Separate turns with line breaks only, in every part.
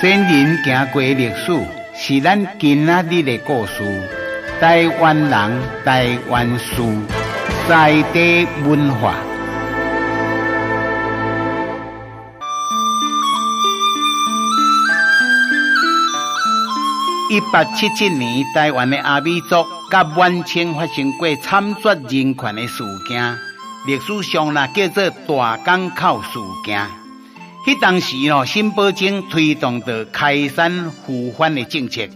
先人行过历史，是咱今仔日的故事。台湾人，台湾事，在地文化。一八七七年，台湾的阿美族甲满清发生过惨绝人寰的事件，历史上呢叫做大港口事件。迄当时哦，新堡镇推动着开山复番的政策，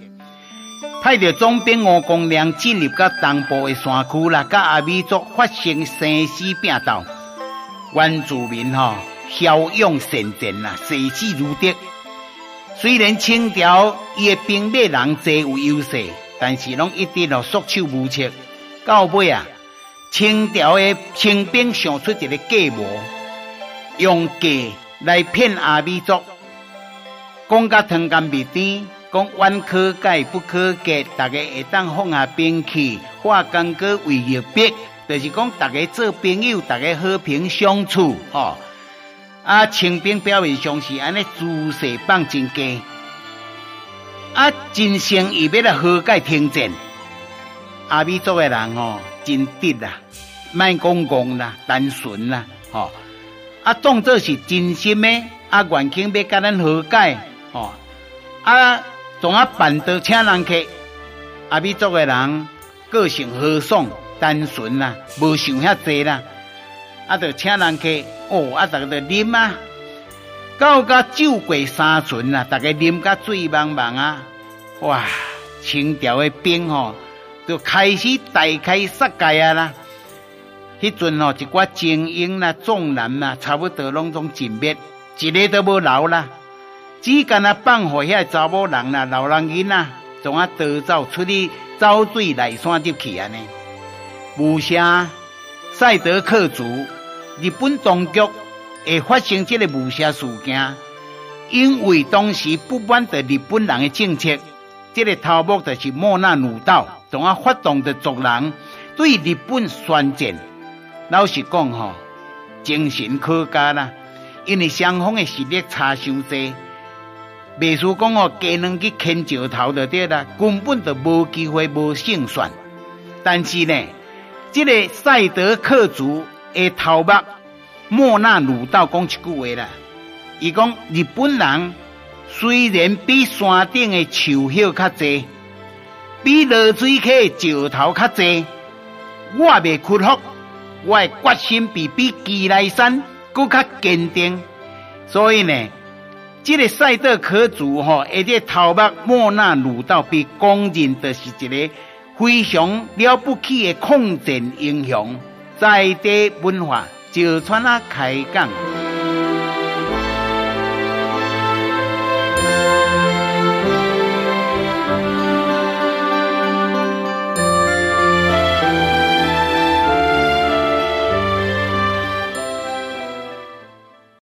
派着总兵吴公亮进入到东部的山区啦，甲阿美族发生生死拼斗，原住民吼骁勇善战啦，视死如敌。虽然清朝伊的兵马人侪有优势，但是拢一直哦束手无策。到尾啊，清朝的清兵想出一个计谋，用计来骗阿美族，讲甲汤干蜜甜，讲碗可盖不可割，大家会当放下兵器，化干戈为玉璧，就是讲大家做朋友，大家和平相处，吼。啊，清兵表面上是安尼姿势放真低，啊，真心意要来和解停战。阿弥陀的人吼，真直啦，卖讲讲啦，单纯啦，吼，啊，当作是真心诶，啊，愿庆要甲咱和解，吼，啊，总啊办桌请人客。啊美族诶人个性豪爽、单纯啦，无想遐济啦。啊！着请人客哦，啊！逐个着啉啊，到甲酒过三巡啊，逐个啉甲醉茫茫啊！哇！清朝的兵吼，就开始大开杀戒啊啦！迄阵哦，一寡精英啦、壮男啦，差不多拢总尽灭，一个都无留啦。只干啊放互遐查某人啦、老人囡仔，总啊逃走出去走水内山入去安尼，无声。赛德克族，日本当局会发生这个雾社事件，因为当时不满的日本人的政策，这个头目就是莫那鲁道，从啊发动的族人对日本宣战。老实讲吼，精神可嘉啦，因为双方的实力差伤济，袂输讲哦，加两去牵石头就对啦，根本就无机会无胜算。但是呢？这个赛德克族的头目莫那鲁道讲一句话啦，伊讲日本人虽然比山顶的树叶较济，比落水溪的石头较济，我未屈服，我的决心比比基来山搁较坚定。所以呢，这个赛德克族吼，而且头目莫纳鲁道被公认的是一个。非常了不起的抗战英雄，在地文化就川啊开讲。